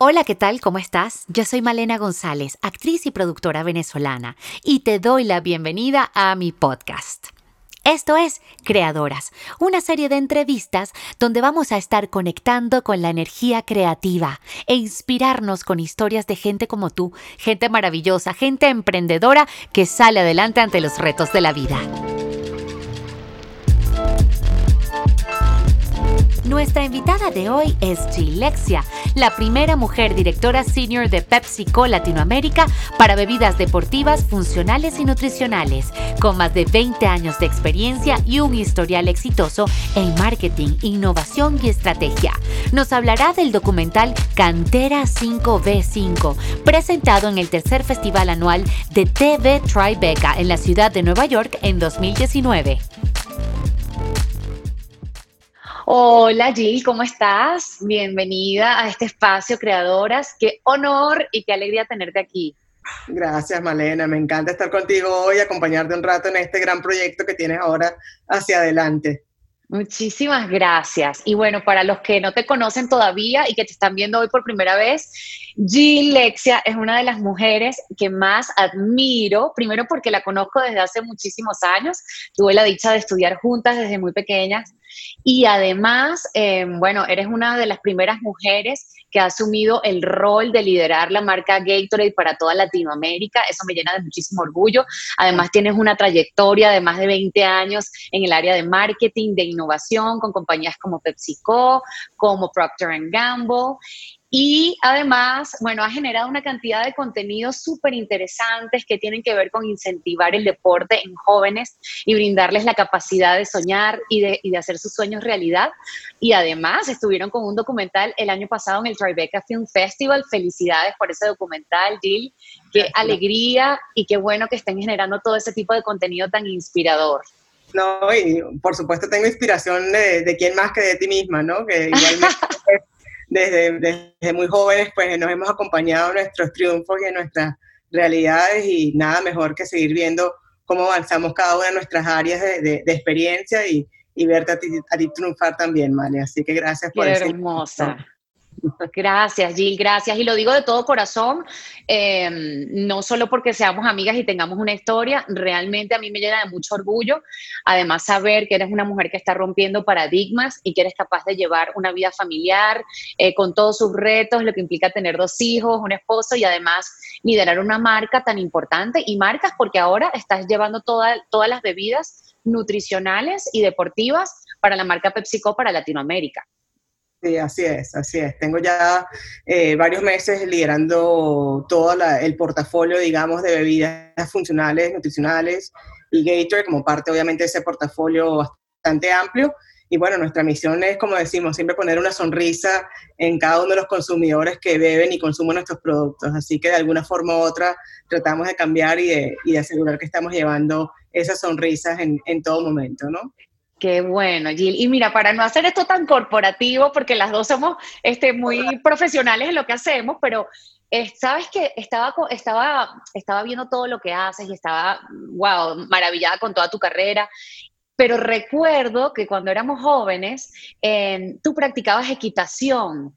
Hola, ¿qué tal? ¿Cómo estás? Yo soy Malena González, actriz y productora venezolana, y te doy la bienvenida a mi podcast. Esto es Creadoras, una serie de entrevistas donde vamos a estar conectando con la energía creativa e inspirarnos con historias de gente como tú, gente maravillosa, gente emprendedora que sale adelante ante los retos de la vida. Nuestra invitada de hoy es Gilexia, la primera mujer directora senior de PepsiCo Latinoamérica para bebidas deportivas, funcionales y nutricionales, con más de 20 años de experiencia y un historial exitoso en marketing, innovación y estrategia. Nos hablará del documental Cantera 5B5, presentado en el tercer festival anual de TV Tribeca en la ciudad de Nueva York en 2019. Hola Jill, ¿cómo estás? Bienvenida a este espacio Creadoras. Qué honor y qué alegría tenerte aquí. Gracias, Malena. Me encanta estar contigo hoy acompañarte un rato en este gran proyecto que tienes ahora hacia adelante. Muchísimas gracias. Y bueno, para los que no te conocen todavía y que te están viendo hoy por primera vez, Jill Lexia es una de las mujeres que más admiro, primero porque la conozco desde hace muchísimos años, tuve la dicha de estudiar juntas desde muy pequeñas y además, eh, bueno, eres una de las primeras mujeres que ha asumido el rol de liderar la marca Gatorade para toda Latinoamérica. Eso me llena de muchísimo orgullo. Además, tienes una trayectoria de más de 20 años en el área de marketing, de innovación, con compañías como PepsiCo, como Procter Gamble. Y además, bueno, ha generado una cantidad de contenidos súper interesantes que tienen que ver con incentivar el deporte en jóvenes y brindarles la capacidad de soñar y de, y de, hacer sus sueños realidad. Y además estuvieron con un documental el año pasado en el Tribeca Film Festival. Felicidades por ese documental, Jill. Qué alegría y qué bueno que estén generando todo ese tipo de contenido tan inspirador. No, y por supuesto tengo inspiración de, de quién más que de ti misma, ¿no? Que igualmente desde, desde muy jóvenes, pues nos hemos acompañado en nuestros triunfos y en nuestras realidades y nada mejor que seguir viendo cómo avanzamos cada una de nuestras áreas de, de, experiencia y, y verte a ti, a ti, triunfar también, Male. Así que gracias por Qué hermosa. Gracias, Jill, gracias. Y lo digo de todo corazón, em, no solo porque seamos amigas y tengamos una historia, realmente a mí me llena de mucho orgullo. Además, saber que eres una mujer que está rompiendo paradigmas y que eres capaz de llevar una vida familiar eh, con todos sus retos, lo que implica tener dos hijos, un esposo y además liderar una marca tan importante. Y marcas porque ahora estás llevando todas las bebidas nutricionales y deportivas para la marca PepsiCo para Latinoamérica. Sí, así es, así es. Tengo ya eh, varios meses liderando todo el portafolio, digamos, de bebidas funcionales, nutricionales y Gator como parte, obviamente, de ese portafolio bastante amplio. Y bueno, nuestra misión es, como decimos, siempre poner una sonrisa en cada uno de los consumidores que beben y consumen nuestros productos. Así que de alguna forma u otra tratamos de cambiar y de, y de asegurar que estamos llevando esas sonrisas en, en todo momento, ¿no? Qué bueno, Jill. Y mira, para no hacer esto tan corporativo, porque las dos somos este, muy profesionales en lo que hacemos, pero eh, sabes que estaba, estaba, estaba viendo todo lo que haces y estaba, wow, maravillada con toda tu carrera. Pero recuerdo que cuando éramos jóvenes, tú practicabas equitación.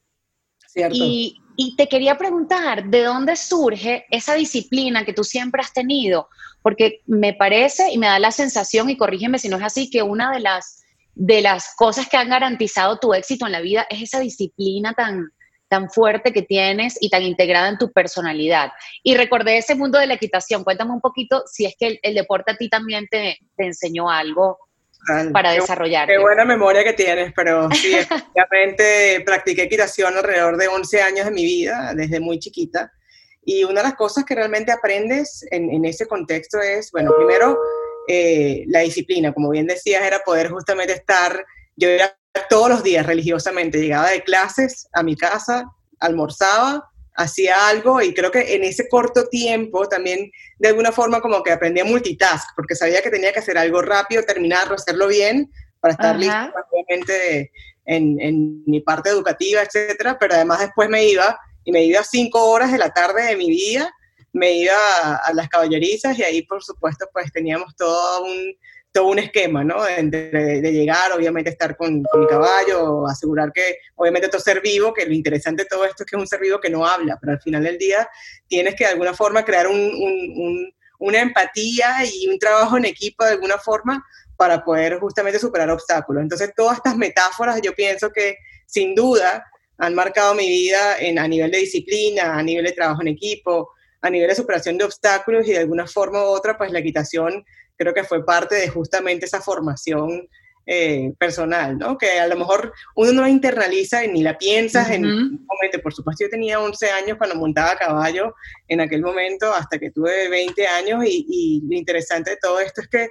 Cierto. Y, y te quería preguntar, ¿de dónde surge esa disciplina que tú siempre has tenido? Porque me parece y me da la sensación, y corrígeme si no es así, que una de las, de las cosas que han garantizado tu éxito en la vida es esa disciplina tan, tan fuerte que tienes y tan integrada en tu personalidad. Y recordé ese mundo de la equitación. Cuéntame un poquito si es que el, deporte a ti también te, te enseñó algo para desarrollar. Qué buena memoria que tienes, pero sí, efectivamente practiqué equitación alrededor de 11 años de mi vida, desde muy chiquita. Y una de las cosas que realmente aprendes en, en ese contexto es, bueno, primero eh, la disciplina, como bien decías, era poder justamente estar, yo era todos los días religiosamente, llegaba de clases a mi casa, almorzaba, hacía algo y creo que en ese corto tiempo también de alguna forma como que aprendí a multitask, porque sabía que tenía que hacer algo rápido, terminarlo, hacerlo bien, para estar listo obviamente en, en, mi parte educativa, etcétera, pero además después me iba y me iba cinco horas de la tarde de mi día, me iba a, a las caballerizas y ahí por supuesto pues teníamos todo un todo un esquema, ¿no? De, llegar, obviamente estar con, mi caballo, asegurar que, obviamente, todo ser vivo, que lo interesante de todo esto es que es un ser vivo que no habla, pero al final del día tienes que de alguna forma crear una empatía y un trabajo en equipo de alguna forma para poder justamente superar obstáculos. Entonces, todas estas metáforas yo pienso que sin duda han marcado mi vida en, a nivel de disciplina, a nivel de trabajo en equipo, a nivel de superación de obstáculos y de alguna forma u otra, pues la equitación creo que fue parte de justamente esa formación eh, personal, ¿no? Que a lo mejor uno no la internaliza y ni la piensas en un momento. Por supuesto, yo tenía 11 años cuando montaba a caballo en aquel momento, hasta que tuve 20 años y, y lo interesante de todo esto es que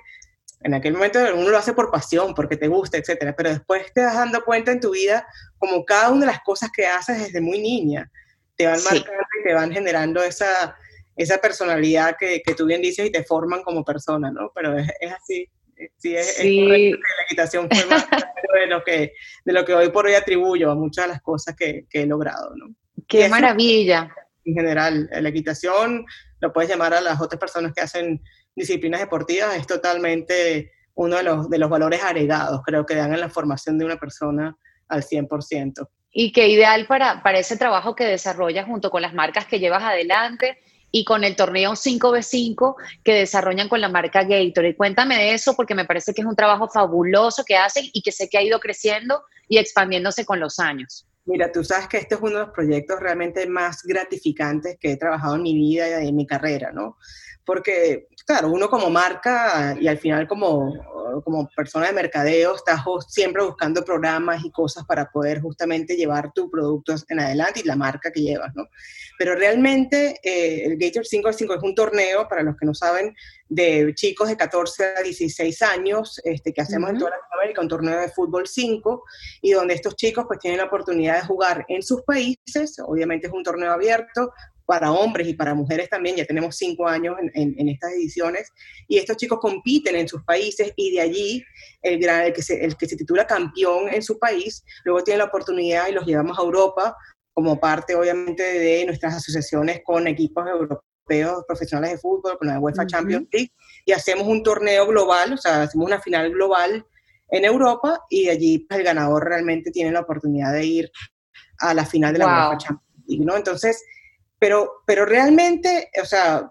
en aquel momento uno lo hace por pasión, porque te gusta, etcétera, pero después te vas dando cuenta en tu vida como cada una de las cosas que haces desde muy niña te van marcando y te van generando esa, esa personalidad que, que, tú bien dices y te forman como persona, ¿no? Pero es, es así. Sí, es, sí. es que la equitación fue más de lo, que, de lo que hoy por hoy atribuyo a muchas de las cosas que, que he logrado, ¿no? ¡Qué maravilla! En general, la equitación, lo puedes llamar a las otras personas que hacen disciplinas deportivas, es totalmente uno de los, de los valores agregados, creo que dan en la formación de una persona al 100%. Y qué ideal para, para ese trabajo que desarrollas junto con las marcas que llevas adelante y con el torneo 5v5 que desarrollan con la marca Gatorade. Cuéntame de eso porque me parece que es un trabajo fabuloso que hacen y que sé que ha ido creciendo y expandiéndose con los años. Mira, tú sabes que este es uno de los proyectos realmente más gratificantes que he trabajado en mi vida y en mi carrera, ¿no? Porque, claro, uno como marca y al final como, como persona de mercadeo estás siempre buscando programas y cosas para poder justamente llevar tu producto en adelante y la marca que llevas, ¿no? Pero realmente eh, el Gator 5 5 es un torneo, para los que no saben, de chicos de 14 a 16 años este, que hacemos en toda Latinoamérica, un torneo de fútbol 5, y donde estos chicos pues tienen la oportunidad de jugar en sus países, obviamente es un torneo abierto, para hombres y para mujeres también, ya tenemos cinco años en, estas ediciones, y estos chicos compiten en sus países y de allí el, gran, el, que se, el que se titula campeón en su país, luego tiene la oportunidad y los llevamos a Europa como parte obviamente de nuestras asociaciones con equipos europeos profesionales de fútbol, con la UEFA Champions League, y hacemos un torneo global, o sea, hacemos una final global en Europa y de allí pues, el ganador realmente tiene la oportunidad de ir a la final de la UEFA Champions League, ¿no? Entonces, pero, pero realmente, o sea,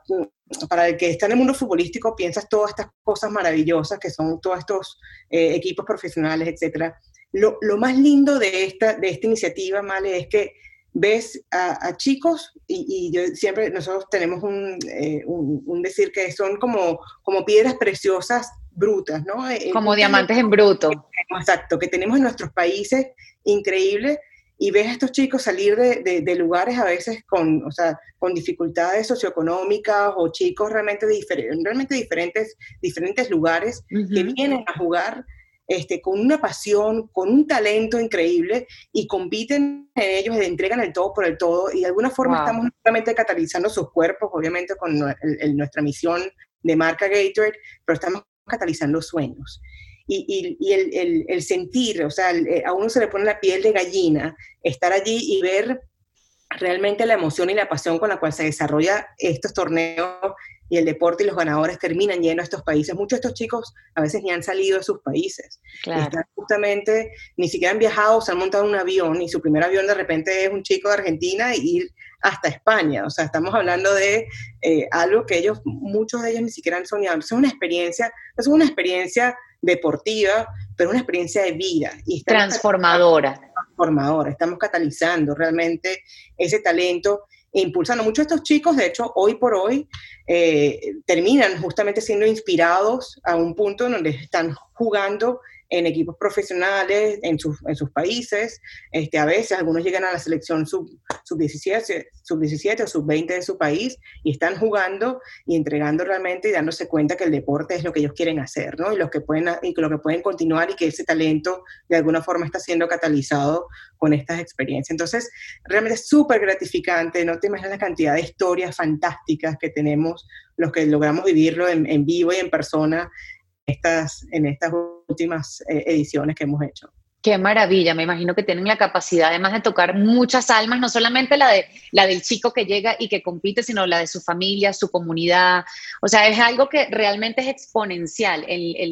para el que está en el mundo futbolístico, piensas todas estas cosas maravillosas que son todos estos eh, equipos profesionales, etcétera. Lo, lo, más lindo de esta, de esta iniciativa, Male, es que ves a, chicos, y, yo siempre, nosotros tenemos eh, un, un, decir que son como, como piedras preciosas brutas, ¿no? Como diamantes en bruto. Exacto, que tenemos en nuestros países increíbles y ves a estos chicos salir de, de, lugares a veces con, o sea, con dificultades socioeconómicas o chicos realmente, realmente diferentes, diferentes lugares que vienen a jugar este, con una pasión, con un talento increíble y compiten en ellos, y entregan el todo por el todo y de alguna forma estamos realmente catalizando sus cuerpos, obviamente con nuestra misión de marca Gatorade, pero estamos catalizando sueños y, el, el, sentir, o sea, eh, a uno se le pone la piel de gallina, estar allí y ver realmente la emoción y la pasión con la cual se desarrolla estos torneos y el deporte y los ganadores terminan yendo a estos países. Muchos de estos chicos a veces ni han salido de sus países. Están justamente, ni siquiera han viajado, se han montado un avión y su primer avión de repente es un chico de Argentina y ir hasta España. O sea, estamos hablando de eh, algo que ellos, muchos de ellos ni siquiera han soñado. Es una experiencia, es una experiencia deportiva, pero una experiencia de vida. Y transformadora. Transformadora. Estamos catalizando realmente ese talento e impulsando. Muchos de estos chicos, de hecho, hoy por hoy, eh, terminan justamente siendo inspirados a un punto en donde están jugando en equipos profesionales en sus, en sus países. Este, a veces algunos llegan a la selección sub-17 sub 17 o sub-20 de su país y están jugando y entregando realmente y dándose cuenta que el deporte es lo que ellos quieren hacer, ¿no? Y, los que pueden, y lo que pueden continuar y que ese talento de alguna forma está siendo catalizado con estas experiencias. Entonces, realmente es súper gratificante, no te imaginas la cantidad de historias fantásticas que tenemos los que logramos vivirlo en, en vivo y en persona estas, en estas últimas eh, ediciones que hemos hecho. Qué maravilla, me imagino que tienen la capacidad además de tocar muchas almas, no solamente la, de, la del chico que llega y que compite, sino la de su familia, su comunidad. O sea, es algo que realmente es exponencial,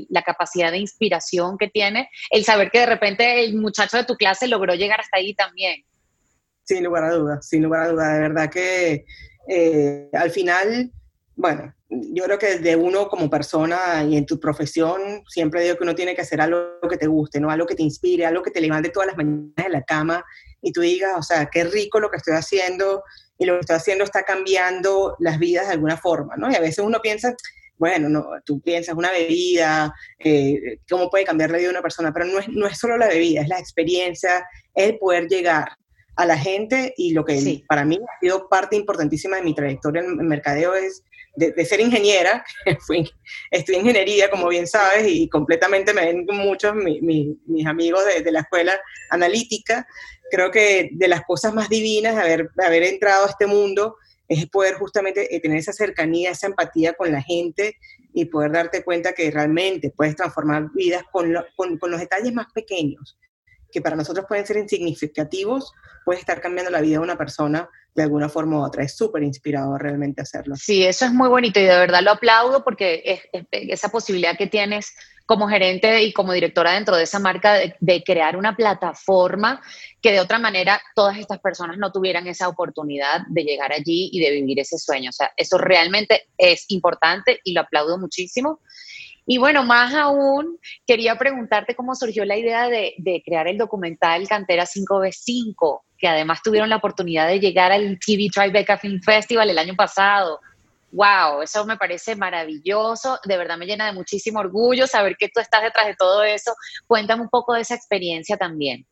la capacidad de inspiración que tiene, el saber que de repente el muchacho de tu clase logró llegar hasta ahí también. Sin lugar a dudas, sin lugar a dudas, de verdad que eh, al final, bueno, yo creo que de uno como persona y en tu profesión, siempre digo que uno tiene que hacer algo que te guste, ¿no? Algo que te inspire, algo que te levante todas las mañanas de la cama y tú digas, o sea, qué rico lo que estoy haciendo y lo que estoy haciendo está cambiando las vidas de alguna forma, ¿no? Y a veces uno piensa, bueno, no, tú piensas una bebida, eh, cómo puede cambiar la vida de una persona, pero no es, no es solo la bebida, es la experiencia, es el poder llegar a la gente y lo que para mí ha sido parte importantísima de mi trayectoria en, mercadeo es de, ser ingeniera, fui, estudié ingeniería, como bien sabes, y completamente me ven muchos mis amigos de, la escuela analítica. Creo que de las cosas más divinas de haber, haber entrado a este mundo es poder justamente eh, tener esa cercanía, esa empatía con la gente y poder darte cuenta que realmente puedes transformar vidas con, con, con los detalles más pequeños que para nosotros pueden ser insignificativos, puede estar cambiando la vida de una persona de alguna forma u otra. Es súper inspirador realmente hacerlo. Sí, eso es muy bonito y de verdad lo aplaudo porque es, esa posibilidad que tienes como gerente y como directora dentro de esa marca de, de, crear una plataforma que de otra manera todas estas personas no tuvieran esa oportunidad de llegar allí y de vivir ese sueño. O sea, eso realmente es importante y lo aplaudo muchísimo. Y bueno, más aún, quería preguntarte cómo surgió la idea de, crear el documental Cantera 5v5, que además tuvieron la oportunidad de llegar al TV Tribeca Film Festival el año pasado. ¡Wow! Eso me parece maravilloso. De verdad me llena de muchísimo orgullo saber que tú estás detrás de todo eso. Cuéntame un poco de esa experiencia también.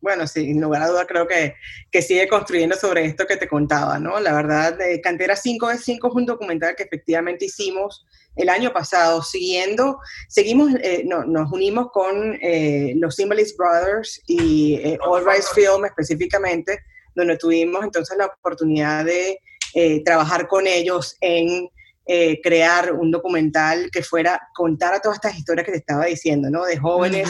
Bueno, sí, sin lugar a duda creo que, que, sigue construyendo sobre esto que te contaba, ¿no? La verdad, de Cantera 5 de 5 es un documental que efectivamente hicimos el año pasado, siguiendo, seguimos, eh, no, nos unimos con eh, los Symbolist Brothers y eh, All Rise Film específicamente, donde tuvimos entonces la oportunidad de trabajar con ellos en crear un documental que fuera contar a todas estas historias que te estaba diciendo, ¿no? De jóvenes,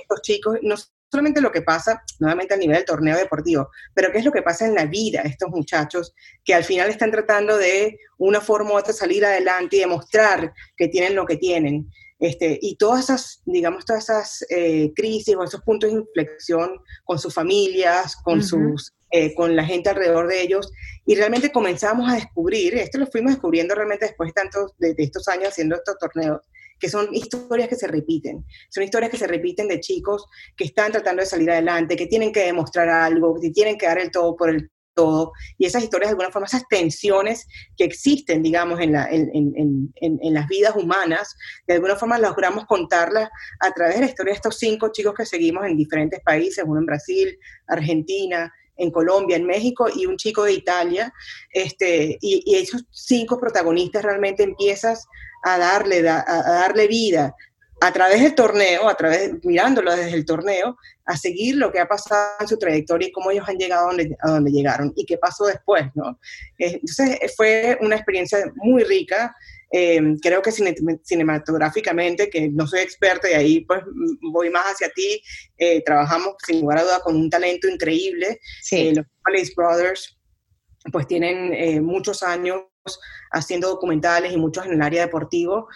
estos chicos, no solamente lo que pasa nuevamente a nivel del torneo deportivo, pero qué es lo que pasa en la vida de estos muchachos que al final están tratando de una forma u otra salir adelante y demostrar que tienen lo que tienen. Este, y todas esas, digamos, todas esas eh, crisis o esos puntos de inflexión con sus familias, con, sus, eh, con la gente alrededor de ellos, y realmente comenzamos a descubrir, esto lo fuimos descubriendo realmente después de, tantos, de estos años haciendo estos torneos, que son historias que se repiten. Son historias que se repiten de chicos que están tratando de salir adelante, que tienen que demostrar algo, que tienen que dar el todo por el todo. Y esas historias, de alguna forma, esas tensiones que existen, digamos, en, la, en, en, en, las vidas humanas, de alguna forma logramos contarlas a través de la historia de estos cinco chicos que seguimos en diferentes países, uno en Brasil, Argentina, en Colombia, en México y un chico de Italia. Este, y, y esos cinco protagonistas realmente empiezas a darle, a, darle vida a través del torneo, a través, mirándolo desde el torneo, a seguir lo que ha pasado en su trayectoria y cómo ellos han llegado a donde, a donde llegaron y qué pasó después, ¿no? Entonces fue una experiencia muy rica, eh, creo que cinematográficamente, que no soy experta y ahí pues voy más hacia ti, eh, trabajamos sin lugar a duda con un talento increíble, sí. Eh, los Palace Brothers pues tienen muchos años haciendo documentales y muchos en el área deportivo,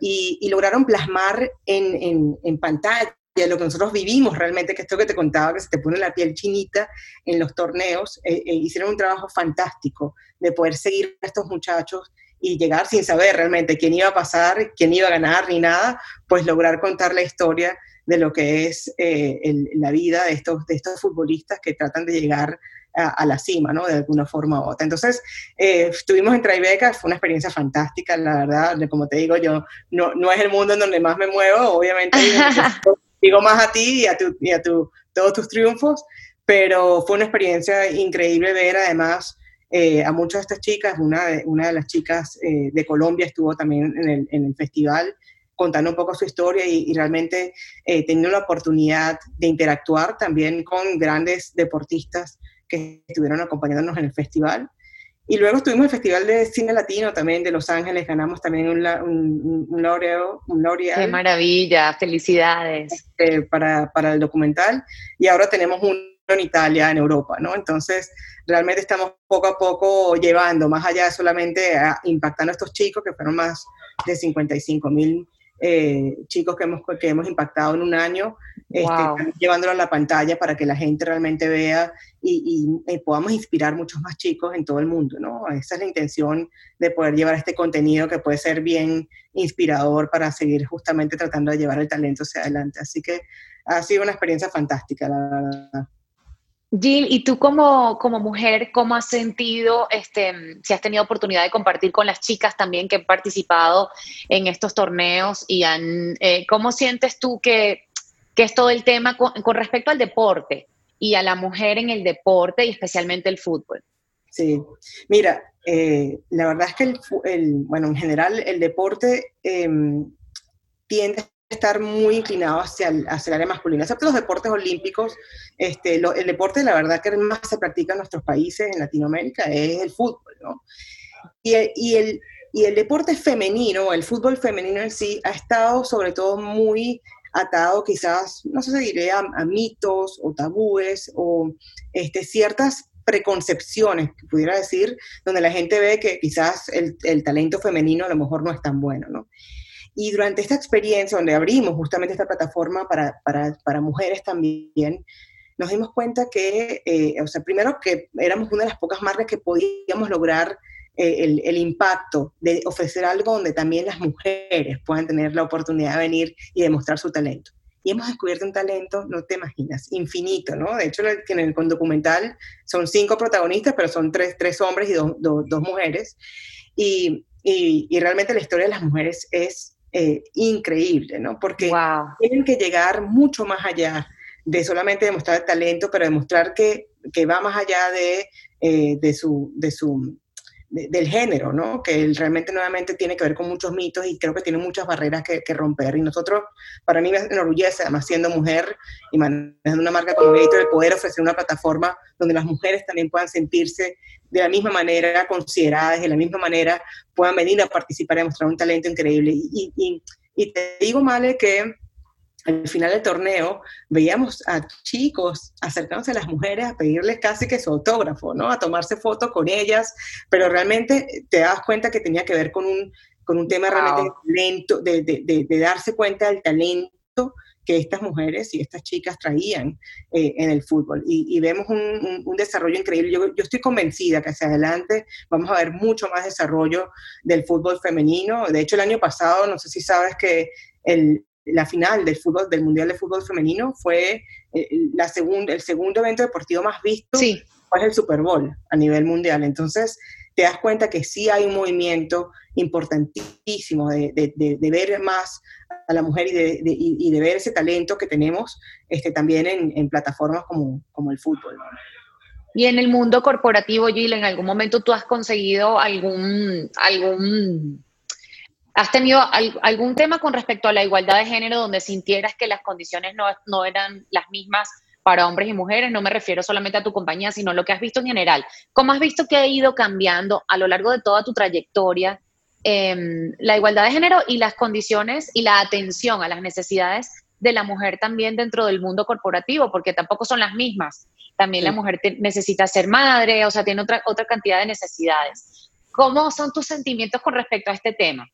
y, lograron plasmar en, en, pantalla lo que nosotros vivimos realmente, que esto que te contaba, que se te pone la piel chinita en los torneos, eh, eh, hicieron un trabajo fantástico de poder seguir a estos muchachos y llegar sin saber realmente quién iba a pasar, quién iba a ganar ni nada, pues lograr contar la historia de lo que es eh, la vida de estos, de estos futbolistas que tratan de llegar a, la cima, ¿no? De alguna forma u otra. Entonces, eh, estuvimos en Tribeca, fue una experiencia fantástica, la verdad, como te digo, yo no, no es el mundo en donde más me muevo, obviamente digo más a ti y a, tu, y a tu, todos tus triunfos, pero fue una experiencia increíble ver además eh, a muchas de estas chicas, una de, una de las chicas eh, de Colombia estuvo también en el, en el festival, contando un poco su historia y, realmente eh, teniendo la oportunidad de interactuar también con grandes deportistas que estuvieron acompañándonos en el festival. Y luego estuvimos en el Festival de Cine Latino también de Los Ángeles, ganamos también un, un, un, un ¡Qué maravilla! ¡Felicidades! Este, para, para, el documental. Y ahora tenemos uno en Italia, en Europa, ¿no? Entonces, realmente estamos poco a poco llevando, más allá solamente a, impactando a estos chicos, que fueron más de 55 mil eh, chicos que hemos, que hemos impactado en un año, este, llevándolo a la pantalla para que la gente realmente vea y, podamos inspirar muchos más chicos en todo el mundo, ¿no? Esa es la intención de poder llevar este contenido que puede ser bien inspirador para seguir justamente tratando de llevar el talento hacia adelante. Así que ha sido una experiencia fantástica, la verdad. Jill, ¿y tú como, como mujer, cómo has sentido, este, si has tenido oportunidad de compartir con las chicas también que han participado en estos torneos y han, eh, cómo sientes tú que, que, es todo el tema con, respecto al deporte y a la mujer en el deporte y especialmente el fútbol? Sí, mira, eh, la verdad es que el, bueno, en general el deporte em, tiende estar muy inclinado hacia el, hacia el área masculina, excepto los deportes olímpicos. Este, el deporte, la verdad, que más se practica en nuestros países, en Latinoamérica, es el fútbol, ¿no? Y, y, el, y el deporte femenino, el fútbol femenino en sí, ha estado sobre todo muy atado quizás, no sé si diré, a, mitos o tabúes o este, ciertas preconcepciones, que pudiera decir, donde la gente ve que quizás el, el talento femenino a lo mejor no es tan bueno, ¿no? Y durante esta experiencia, donde abrimos justamente esta plataforma para, para, para mujeres también, nos dimos cuenta que, eh, o sea, primero que éramos una de las pocas marcas que podíamos lograr eh, el, el, impacto de ofrecer algo donde también las mujeres puedan tener la oportunidad de venir y demostrar su talento. Y hemos descubierto un talento, no te imaginas, infinito, ¿no? De hecho, en el, documental son cinco protagonistas, pero son tres, tres hombres y dos, dos, mujeres. Y, y, y, realmente la historia de las mujeres es eh, increíble, ¿no? Porque tienen que llegar mucho más allá de solamente demostrar el talento, pero demostrar que, que va más allá de, eh, de su, de su del género, ¿no? Que realmente nuevamente tiene que ver con muchos mitos y creo que tiene muchas barreras que, romper. Y nosotros, para mí me enorgullece, además siendo mujer y manejando una marca con mérito, el poder ofrecer una plataforma donde las mujeres también puedan sentirse de la misma manera consideradas, de la misma manera puedan venir a participar y mostrar un talento increíble. Y, y te digo, Male, que al final del torneo veíamos a chicos acercándose a las mujeres a pedirles casi que su autógrafo, ¿no? A tomarse fotos con ellas, pero realmente te das cuenta que tenía que ver con un, con un tema realmente de de, de, darse cuenta del talento que estas mujeres y estas chicas traían eh, en el fútbol. Y, vemos un, un, desarrollo increíble. Yo, yo, estoy convencida que hacia adelante vamos a ver mucho más desarrollo del fútbol femenino. De hecho, el año pasado, no sé si sabes que el, la final del fútbol del mundial de fútbol femenino fue eh, la segunda el segundo evento deportivo más visto sí. fue el Super Bowl a nivel mundial entonces te das cuenta que sí hay un movimiento importantísimo de, de, ver más a la mujer y de, y de, ver ese talento que tenemos este, también en, en plataformas como, como el fútbol. Y en el mundo corporativo, Jill, ¿en algún momento tú has conseguido algún, algún ¿Has tenido algún tema con respecto a la igualdad de género donde sintieras que las condiciones no, eran las mismas para hombres y mujeres? No me refiero solamente a tu compañía, sino lo que has visto en general. ¿Cómo has visto que ha ido cambiando a lo largo de toda tu trayectoria em, la igualdad de género y las condiciones y la atención a las necesidades de la mujer también dentro del mundo corporativo? Porque tampoco son las mismas. También la mujer necesita ser madre, o sea, tiene otra, otra cantidad de necesidades. ¿Cómo son tus sentimientos con respecto a este tema?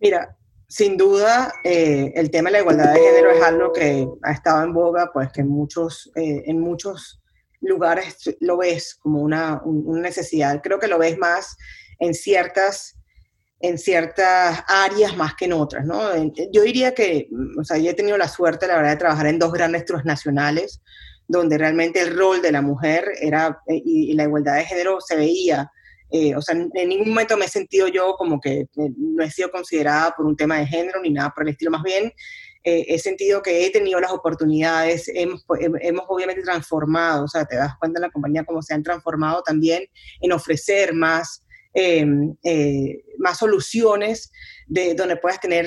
Mira, sin duda, eh, el tema de la igualdad de género es algo que ha estado en boga, pues que en muchos, eh, en muchos lugares lo ves como una, necesidad. Creo que lo ves más en ciertas, en ciertas áreas más que en otras, ¿no? Yo diría que, o sea, yo he tenido la suerte, la verdad, de trabajar en dos grandes nacionales, donde realmente el rol de la mujer era, eh, y la igualdad de género se veía eh, o sea, en ningún momento me he sentido yo como que eh, no he sido considerada por un tema de género ni nada por el estilo, más bien eh, he sentido que he tenido las oportunidades, hemos, hemos obviamente transformado, o sea, te das cuenta en la compañía cómo se han transformado también en ofrecer más, más soluciones de donde puedas tener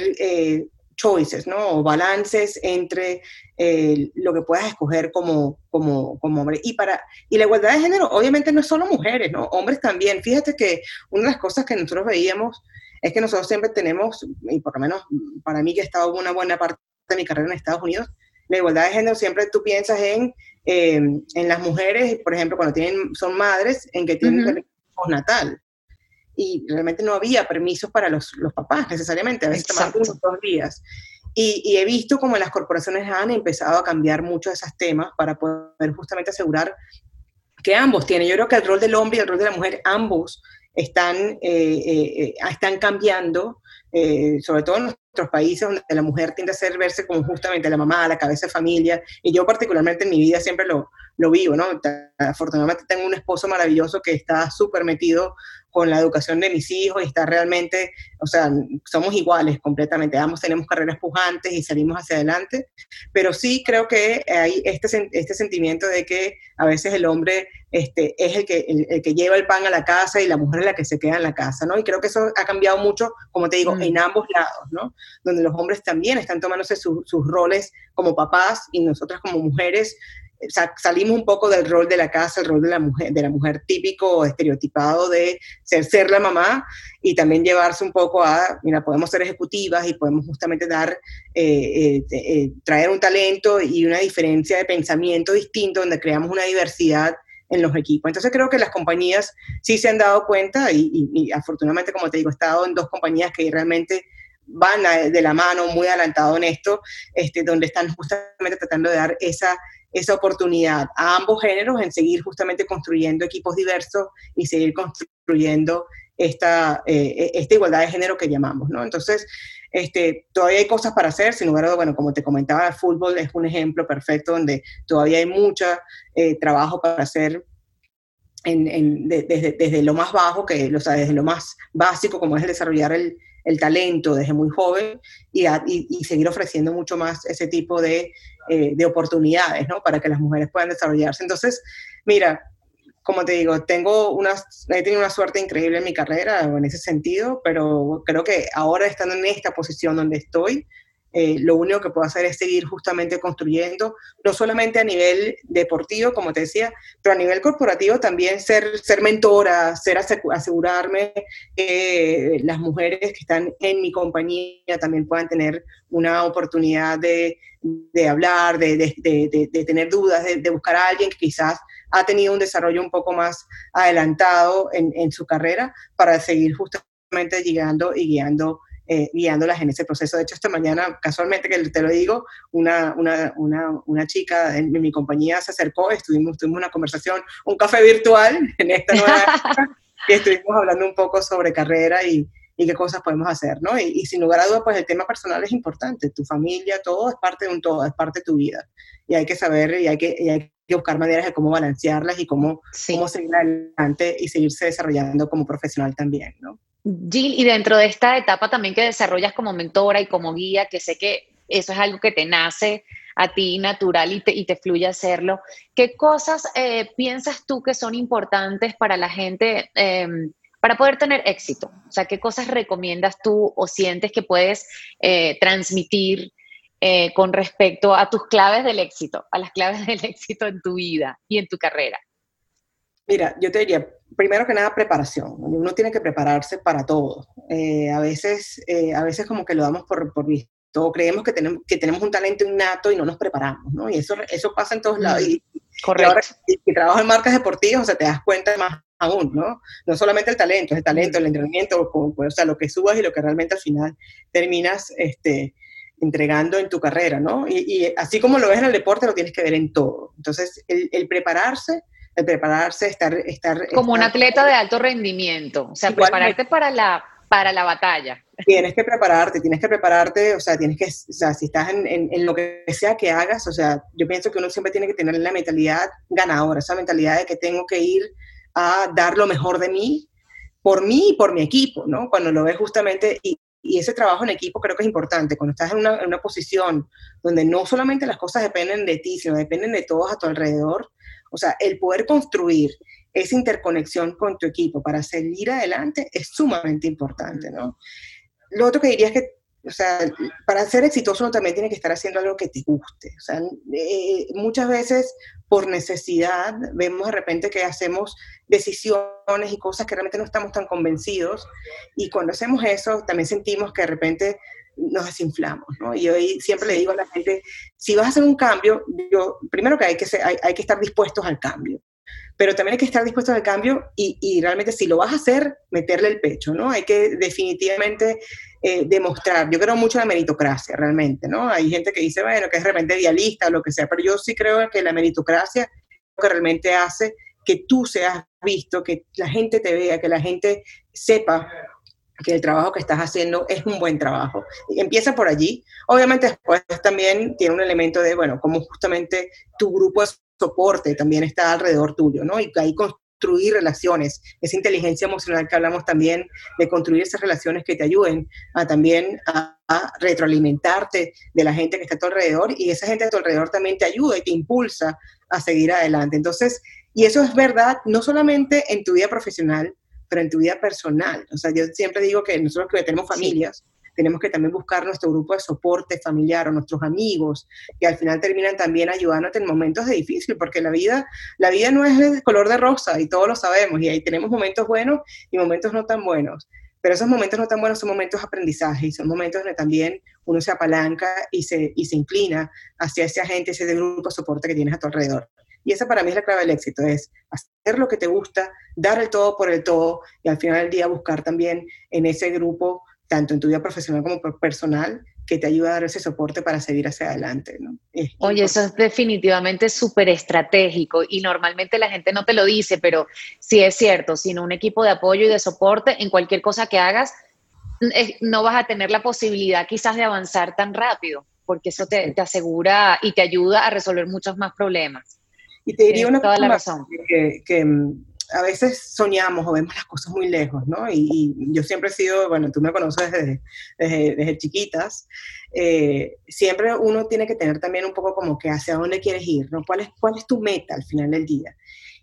choices, ¿no? O balances entre eh, lo que puedas escoger como, como, como, hombre. Y, para, y la igualdad de género, obviamente, no es solo mujeres, ¿no? Hombres también. Fíjate que una de las cosas que nosotros veíamos es que nosotros siempre tenemos, y por lo menos para mí que he estado una buena parte de mi carrera en Estados Unidos, la igualdad de género siempre tú piensas en, eh, en las mujeres, por ejemplo, cuando tienen, son madres, en que tienen uh postnatal y realmente no había permisos para los, los papás necesariamente, a veces tomaban unos dos días. Y, y, he visto como las corporaciones han empezado a cambiar mucho esos temas para poder justamente asegurar que ambos tienen. Yo creo que el rol del hombre y el rol de la mujer, ambos están, eh, eh, eh están cambiando, eh, sobre todo en nuestros países donde la mujer tiende a ser verse como justamente la mamá, la cabeza de familia, y yo particularmente en mi vida siempre lo, lo vivo, ¿no? Afortunadamente tengo un esposo maravilloso que está súper metido con la educación de mis hijos y está realmente, o sea, somos iguales completamente, ambos tenemos carreras pujantes y salimos hacia adelante, pero sí creo que hay este, este sentimiento de que a veces el hombre este, es el que, el, que lleva el pan a la casa y la mujer es la que se queda en la casa, ¿no? Y creo que eso ha cambiado mucho, como te digo, mm. en ambos lados, ¿no? Donde los hombres también están tomándose sus roles como papás y nosotras como mujeres salimos un poco del rol de la casa, el rol de la mujer, de la mujer típico, estereotipado de ser, ser la mamá y también llevarse un poco a, mira, podemos ser ejecutivas y podemos justamente dar, eh, eh, eh, traer un talento y una diferencia de pensamiento distinto donde creamos una diversidad en los equipos. Entonces creo que las compañías sí se han dado cuenta y, afortunadamente, como te digo, he estado en dos compañías que realmente van de la mano muy adelantado en esto, este, donde están justamente tratando de dar esa esa oportunidad a ambos géneros en seguir justamente construyendo equipos diversos y seguir construyendo esta, eh, esta igualdad de género que llamamos, ¿no? Entonces, este, todavía hay cosas para hacer, sin lugar a bueno, como te comentaba, el fútbol es un ejemplo perfecto donde todavía hay mucho eh, trabajo para hacer en, desde, desde, lo más bajo, que, o sea, desde lo más básico, como es el desarrollar el, talento desde muy joven y, y, seguir ofreciendo mucho más ese tipo de, eh, de, oportunidades, ¿no? Para que las mujeres puedan desarrollarse. Entonces, mira, como te digo, tengo una, he tenido una suerte increíble en mi carrera en ese sentido, pero creo que ahora estando en esta posición donde estoy, eh, lo único que puedo hacer es seguir justamente construyendo, no solamente a nivel deportivo, como te decía, pero a nivel corporativo también ser, ser mentora, ser asegurarme que las mujeres que están en mi compañía también puedan tener una oportunidad de, de hablar, de, de, de, tener dudas, de, buscar a alguien que quizás ha tenido un desarrollo un poco más adelantado en, en su carrera para seguir justamente llegando y guiando eh, guiándolas en ese proceso. De hecho, esta mañana, casualmente que te lo digo, una, una, una, una chica en, mi compañía se acercó, estuvimos, tuvimos una conversación, un café virtual en esta nueva y estuvimos hablando un poco sobre carrera y, y qué cosas podemos hacer, ¿no? Y, sin lugar a dudas, pues el tema personal es importante, tu familia, todo es parte de un todo, es parte de tu vida. Y hay que saber y hay que, y hay que buscar maneras de cómo balancearlas y cómo, cómo seguir adelante y seguirse desarrollando como profesional también, ¿no? Jill, y dentro de esta etapa también que desarrollas como mentora y como guía, que sé que eso es algo que te nace a ti natural y te, y te fluye hacerlo, ¿qué cosas eh, piensas tú que son importantes para la gente em, para poder tener éxito? O sea, ¿qué cosas recomiendas tú o sientes que puedes eh, transmitir eh, con respecto a tus claves del éxito, a las claves del éxito en tu vida y en tu carrera? Mira, yo te diría, primero que nada, preparación. Uno tiene que prepararse para todo. Eh, a, veces, eh, a veces como que lo damos por, por visto. Creemos que tenemos, que tenemos un talento innato y no nos preparamos, ¿no? Y eso, eso pasa en todos lados. Y, Correcto. ahora que trabajo en marcas deportivas, o sea, te das cuenta más aún, ¿no? No solamente el talento, es el talento, el entrenamiento, o sea, lo que subas y lo que realmente al final terminas este, entregando en tu carrera, ¿no? Y, así como lo ves en el deporte, lo tienes que ver en todo. Entonces, el, el prepararse de prepararse, estar... estar Como un atleta de alto rendimiento, o sea, prepararte para la, para la batalla. Tienes que prepararte, tienes que prepararte, o sea, tienes que, o sea, si estás en, en, lo que sea que hagas, o sea, yo pienso que uno siempre tiene que tener la mentalidad ganadora, esa mentalidad de que tengo que ir a dar lo mejor de mí, por mí y por mi equipo, ¿no? Cuando lo ves justamente, y, y ese trabajo en equipo creo que es importante, cuando estás en una, en una, posición donde no solamente las cosas dependen de ti, sino dependen de todos a tu alrededor, o sea, el poder construir esa interconexión con tu equipo para seguir adelante es sumamente importante, ¿no? Lo otro que diría es que o sea, para ser exitoso uno también tiene que estar haciendo algo que te guste. O sea, eh, muchas veces por necesidad vemos de repente que hacemos decisiones y cosas que realmente no estamos tan convencidos y cuando hacemos eso también sentimos que de repente nos desinflamos, ¿no? Y hoy siempre le digo a la gente, si vas a hacer un cambio, yo, primero que hay que, hay, hay que estar dispuestos al cambio pero también hay que estar dispuesto al cambio y, y, realmente si lo vas a hacer, meterle el pecho, ¿no? Hay que definitivamente eh, demostrar, yo creo mucho en la meritocracia realmente, ¿no? Hay gente que dice, bueno, que es realmente idealista o lo que sea, pero yo sí creo que la meritocracia que realmente hace que tú seas visto, que la gente te vea, que la gente sepa que el trabajo que estás haciendo es un buen trabajo. empieza por allí. Obviamente después también tiene un elemento de, bueno, como justamente tu grupo de soporte también está alrededor tuyo, ¿no? Y ahí construir relaciones, esa inteligencia emocional que hablamos también, de construir esas relaciones que te ayuden a también a, retroalimentarte de la gente que está a tu alrededor y esa gente a tu alrededor también te ayuda y te impulsa a seguir adelante. Entonces, y eso es verdad no solamente en tu vida profesional, pero en tu vida personal. O sea, yo siempre digo que nosotros que tenemos familias, tenemos que también buscar nuestro grupo de soporte familiar o nuestros amigos, que al final terminan también ayudándote en momentos de difícil, porque la vida, la vida no es de color de rosa y todos lo sabemos, y ahí tenemos momentos buenos y momentos no tan buenos. Pero esos momentos no tan buenos son momentos de aprendizaje y son momentos donde también uno se apalanca y se, y se inclina hacia ese agente, ese grupo de soporte que tienes a tu alrededor. Y esa para mí es la clave del éxito, es hacer lo que te gusta, dar el todo por el todo y al final del día buscar también en ese grupo tanto en tu vida profesional como personal, que te ayuda a dar ese soporte para seguir hacia adelante. ¿no? Oye, eso es definitivamente súper estratégico y normalmente la gente no te lo dice, pero sí es cierto, sin un equipo de apoyo y de soporte en cualquier cosa que hagas, no vas a tener la posibilidad quizás de avanzar tan rápido, porque eso te, te asegura y te ayuda a resolver muchos más problemas. Y te diría una cosa la razón. Que, que, mm, a veces soñamos o vemos las cosas muy lejos, ¿no? Y, yo siempre he sido, bueno, tú me conoces desde, desde, chiquitas, eh, siempre uno tiene que tener también un poco como que hacia dónde quieres ir, ¿no? ¿Cuál es, cuál es tu meta al final del día?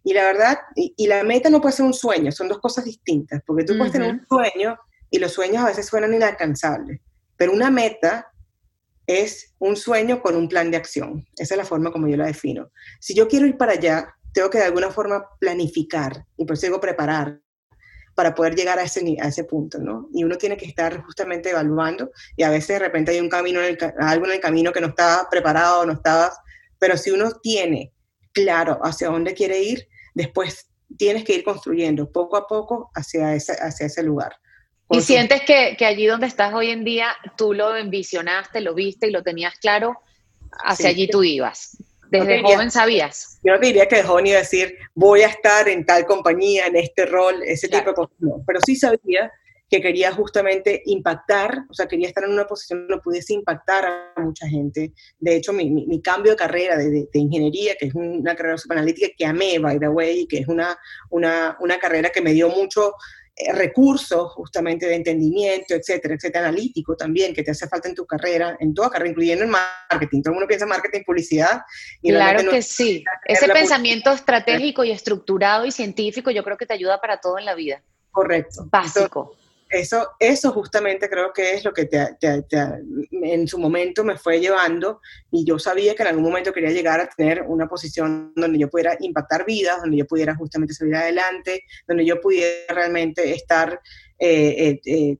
Y la verdad, y, la meta no puede ser un sueño, son dos cosas distintas, porque tú puedes tener un sueño y los sueños a veces suenan inalcanzables, pero una meta es un sueño con un plan de acción. Esa es la forma como yo la defino. Si yo quiero ir para allá, tengo que de alguna forma planificar, y por eso digo preparar, para poder llegar a ese, a ese punto, ¿no? Y uno tiene que estar justamente evaluando, y a veces de repente hay un camino, en el, algo en el camino que no estaba preparado, no estabas, pero si uno tiene claro hacia dónde quiere ir, después tienes que ir construyendo poco a poco hacia ese, hacia ese lugar. ¿Y sientes que, que, allí donde estás hoy en día, tú lo envisionaste, lo viste y lo tenías claro, hacia allí tú ibas? ¿Desde joven sabías? Yo no diría que de joven iba a decir, voy a estar en tal compañía, en este rol, ese tipo de cosas. No, pero sí sabía que quería justamente impactar, o sea, quería estar en una posición donde pudiese impactar a mucha gente. De hecho, mi, mi, cambio de carrera de, de, ingeniería, que es una carrera analítica que amé, by the way, que es una, una, una carrera que me dio mucho recursos justamente de entendimiento, etcétera, etcétera, analítico también, que te hace falta en tu carrera, en toda carrera, incluyendo en marketing. Todo el mundo piensa en marketing, publicidad. Y claro que sí. Ese pensamiento estratégico y estructurado y científico yo creo que te ayuda para todo en la vida. Correcto. Básico eso, eso justamente creo que es lo que en su momento me fue llevando y yo sabía que en algún momento quería llegar a tener una posición donde yo pudiera impactar vidas, donde yo pudiera justamente salir adelante, donde yo pudiera realmente estar eh, eh, eh,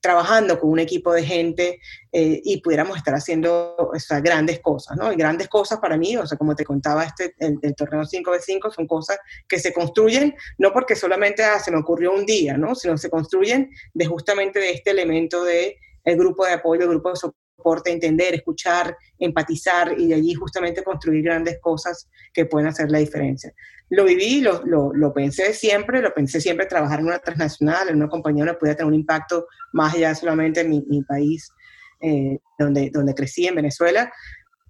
trabajando con un equipo de gente y pudiéramos estar haciendo grandes cosas, ¿no? Y grandes cosas para mí, o sea, como te contaba, este, el, torneo 5x5 son cosas que se construyen no porque solamente ah, se me ocurrió un día, ¿no? Sino se construyen de justamente de este elemento de el grupo de apoyo, el grupo de soporte, entender, escuchar, empatizar y de allí justamente construir grandes cosas que pueden hacer la diferencia lo viví, lo, lo, lo, pensé siempre, lo pensé siempre trabajar en una transnacional, en una compañía donde pudiera tener un impacto más allá solamente en mi, país, eh, donde, donde crecí, en Venezuela,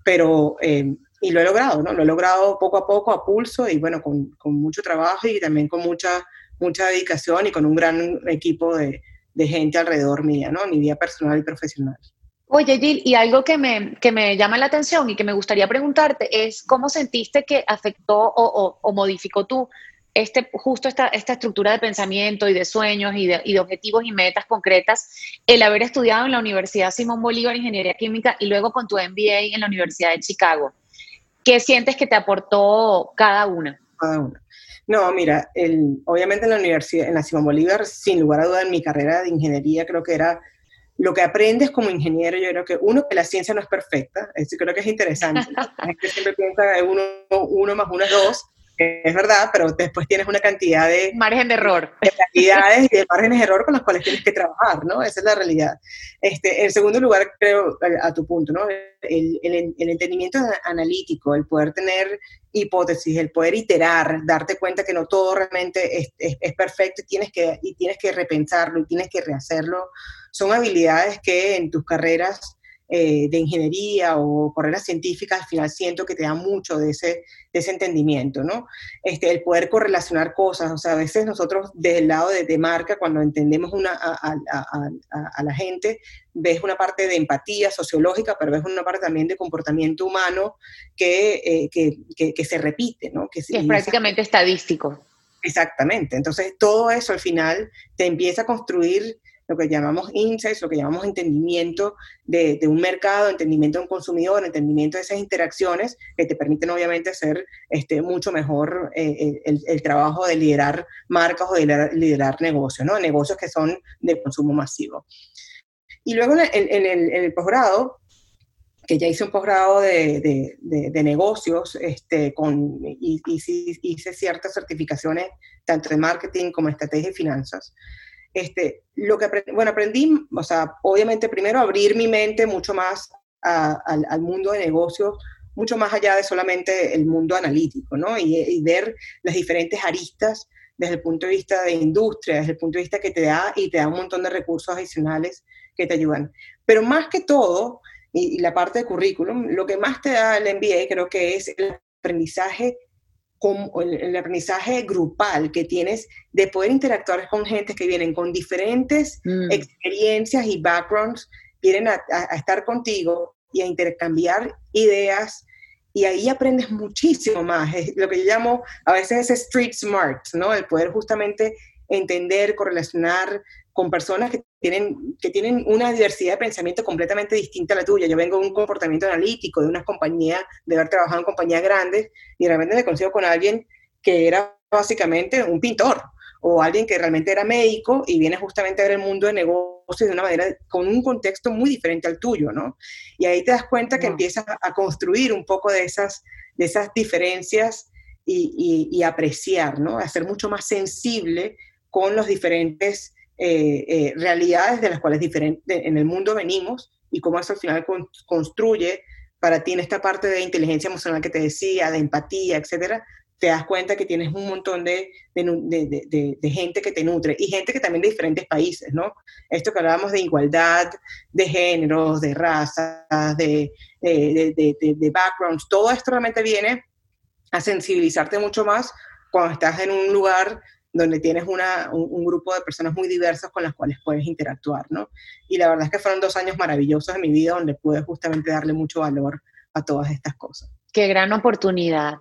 pero, eh, y lo he logrado, ¿no? Lo he logrado poco a poco, a pulso, y bueno, con, con mucho trabajo y también con mucha, mucha dedicación y con un gran equipo de, de gente alrededor mía, ¿no? Mi vida personal y profesional. Oye, Jill, y algo que me, que me llama la atención y que me gustaría preguntarte es cómo sentiste que afectó o, modificó tu, este, justo esta, esta estructura de pensamiento y de sueños y de, objetivos y metas concretas, el haber estudiado en la Universidad Simón Bolívar Ingeniería Química y luego con tu MBA en la Universidad de Chicago. ¿Qué sientes que te aportó cada una? Cada una. No, mira, obviamente en la universidad, en la Simón Bolívar, sin lugar a duda, en mi carrera de ingeniería creo que era lo que aprendes como ingeniero, yo creo que uno, que la ciencia no es perfecta, eso creo que es interesante. es que siempre piensa que uno, uno más uno es dos, es verdad, pero después tienes una cantidad de... Margen de error. De cantidades y de márgenes de error con los cuales tienes que trabajar, ¿no? Esa es la realidad. Este, en segundo lugar, creo, a, tu punto, ¿no? El, el, el, entendimiento analítico, el poder tener hipótesis, el poder iterar, darte cuenta que no todo realmente es, es, es perfecto y tienes, que, y tienes que repensarlo y tienes que rehacerlo, son habilidades que en tus carreras eh, de ingeniería o carreras científicas, al final siento que te da mucho de ese, de ese entendimiento, ¿no? Este, el poder correlacionar cosas, o sea, a veces nosotros desde el lado de, marca, cuando entendemos una, a, a, la gente, ves una parte de empatía sociológica, pero ves una parte también de comportamiento humano que, eh, que, que, se repite, ¿no? Que, es prácticamente estadístico. Exactamente, entonces todo eso al final te empieza a construir lo que llamamos insights, lo que llamamos entendimiento de, de, un mercado, entendimiento de un consumidor, entendimiento de esas interacciones que te permiten obviamente hacer este, mucho mejor eh, el, el, trabajo de liderar marcas o de liderar, liderar, negocios, ¿no? Negocios que son de consumo masivo. Y luego en, en el, en el posgrado, que ya hice un posgrado de, de, de, negocios este, con, y, y, hice ciertas certificaciones tanto de marketing como estrategia y finanzas. Este, lo que aprendí, bueno, aprendí, o sea, obviamente primero abrir mi mente mucho más al mundo de negocios, mucho más allá de solamente el mundo analítico, ¿no? Y, ver las diferentes aristas desde el punto de vista de industria, desde el punto de vista que te da y te da un montón de recursos adicionales que te ayudan. Pero más que todo, y, la parte de currículum, lo que más te da el MBA creo que es el aprendizaje el, aprendizaje grupal que tienes de poder interactuar con gente que vienen con diferentes mm. experiencias y backgrounds, vienen a, estar contigo y a intercambiar ideas y ahí aprendes muchísimo más. Es lo que yo llamo a veces es street smart, ¿no? El poder justamente entender, correlacionar con personas que tienen, que tienen una diversidad de pensamiento completamente distinta a la tuya. Yo vengo de un comportamiento analítico, de una compañía, de haber trabajado en compañías grandes, y realmente me consigo con alguien que era básicamente un pintor, o alguien que realmente era médico y viene justamente a ver el mundo de negocios de una manera, con un contexto muy diferente al tuyo, ¿no? Y ahí te das cuenta que empiezas a construir un poco de esas, de esas diferencias y, y, y apreciar, ¿no? A ser mucho más sensible con los diferentes eh, eh, realidades de las cuales diferente, en el mundo venimos y cómo eso al final construye para ti en esta parte de inteligencia emocional que te decía, de empatía, etcétera, te das cuenta que tienes un montón de, de, gente que te nutre y gente que también de diferentes países, ¿no? Esto que hablábamos de igualdad, de géneros, de razas, de, de, backgrounds, todo esto realmente viene a sensibilizarte mucho más cuando estás en un lugar donde tienes una, un, grupo de personas muy diversas con las cuales puedes interactuar, ¿no? Y la verdad es que fueron dos años maravillosos en mi vida donde pude justamente darle mucho valor a todas estas cosas. Qué gran oportunidad.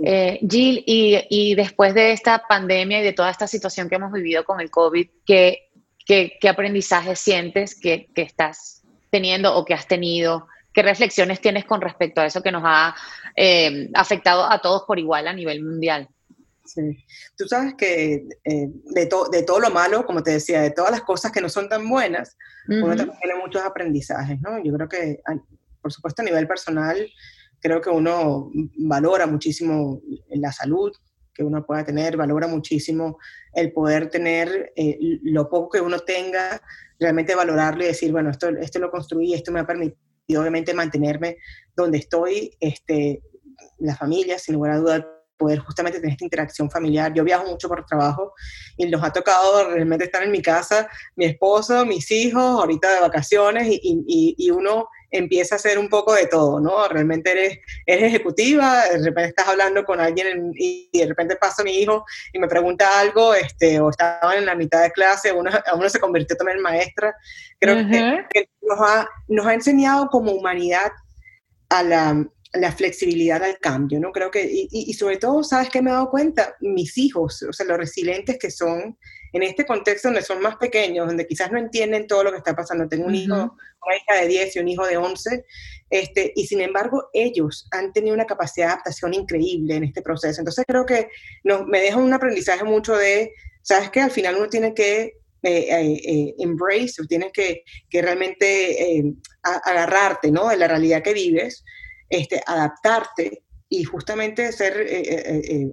Eh, Jill, y, y, después de esta pandemia y de toda esta situación que hemos vivido con el COVID, ¿qué, qué, qué aprendizaje sientes que, que estás teniendo o que has tenido? ¿Qué reflexiones tienes con respecto a eso que nos ha eh, afectado a todos por igual a nivel mundial? Sí. Tú sabes que eh, de, de, todo lo malo, como te decía, de todas las cosas que no son tan buenas, uno también tiene muchos aprendizajes, ¿no? Yo creo que, por supuesto, a nivel personal, creo que uno valora muchísimo la salud que uno pueda tener, valora muchísimo el poder tener eh, lo poco que uno tenga, realmente valorarlo y decir, bueno, esto, esto lo construí, esto me ha permitido obviamente mantenerme donde estoy, este, la familia, sin lugar a dudas, poder justamente tener esta interacción familiar. Yo viajo mucho por trabajo y nos ha tocado realmente estar en mi casa, mi esposo, mis hijos, ahorita de vacaciones y, y, y uno empieza a hacer un poco de todo, ¿no? Realmente eres, eres ejecutiva, de repente estás hablando con alguien y de repente pasa mi hijo y me pregunta algo, este, o estaban en la mitad de clase, uno, uno se convirtió también en maestra. Creo que, que nos, ha, nos ha enseñado como humanidad a la, la flexibilidad al cambio, ¿no? Creo que, y, y, sobre todo, ¿sabes qué me he dado cuenta? Mis hijos, o sea, los resilientes que son en este contexto donde son más pequeños, donde quizás no entienden todo lo que está pasando. Tengo un hijo, una hija de 10 y un hijo de 11, este, y sin embargo ellos han tenido una capacidad de adaptación increíble en este proceso. Entonces creo que nos, me deja un aprendizaje mucho de, ¿sabes qué? Al final uno tiene que eh, eh, eh, embrace, tienes que, que realmente agarrarte ¿no? de la realidad que vives, este, adaptarte y justamente ser,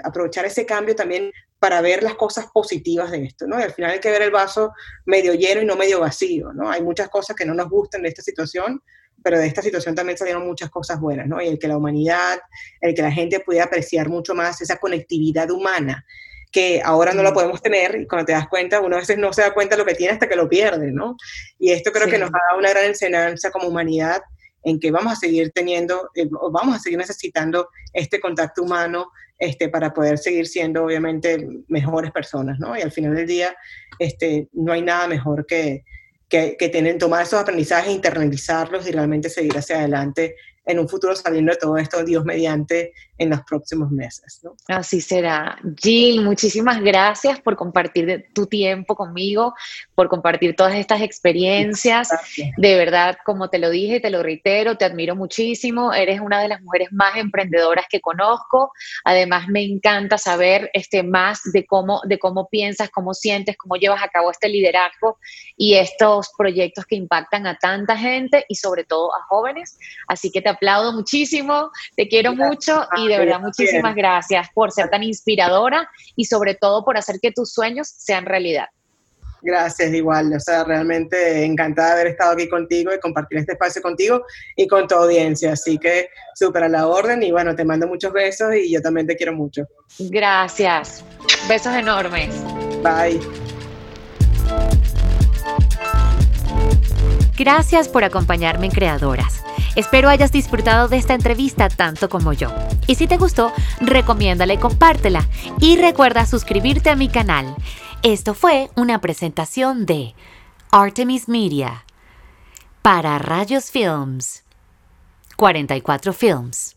aprovechar ese cambio también para ver las cosas positivas de esto, ¿no? Y al final hay que ver el vaso medio lleno y no medio vacío, ¿no? Hay muchas cosas que no nos gustan de esta situación, pero de esta situación también salieron muchas cosas buenas, ¿no? Y el que la humanidad, el que la gente pudiera apreciar mucho más esa conectividad humana, que ahora no la podemos tener y cuando te das cuenta, uno a veces no se da cuenta de lo que tiene hasta que lo pierde, ¿no? Y esto creo que nos ha dado una gran enseñanza como humanidad en que vamos a seguir teniendo, eh, vamos a seguir necesitando este contacto humano este, para poder seguir siendo obviamente mejores personas, ¿no? Y al final del día, este, no hay nada mejor que, que, que tener, tomar esos aprendizajes, internalizarlos y realmente seguir hacia adelante en un futuro saliendo de todo esto, Dios mediante, en los próximos meses. ¿no? Así será. Jill, muchísimas gracias por compartir tu tiempo conmigo, por compartir todas estas experiencias. De verdad, como te lo dije, te lo reitero, te admiro muchísimo. Eres una de las mujeres más emprendedoras que conozco. Además, me encanta saber este, más de cómo, de cómo piensas, cómo sientes, cómo llevas a cabo este liderazgo y estos proyectos que impactan a tanta gente y sobre todo a jóvenes. Así que te aplaudo muchísimo, te quiero mucho y de verdad muchísimas gracias por ser tan inspiradora y sobre todo por hacer que tus sueños sean realidad. Gracias, igual. O sea, realmente encantada de haber estado aquí contigo y compartir este espacio contigo y con tu audiencia. Así que súper a la orden y bueno, te mando muchos besos y yo también te quiero mucho. Gracias. Besos enormes. Bye. Gracias por acompañarme en Creadoras. Espero hayas disfrutado de esta entrevista tanto como yo. Y si te gustó, recomiéndala y compártela. Y recuerda suscribirte a mi canal. Esto fue una presentación de Artemis Media para Rayos Films. 44 Films.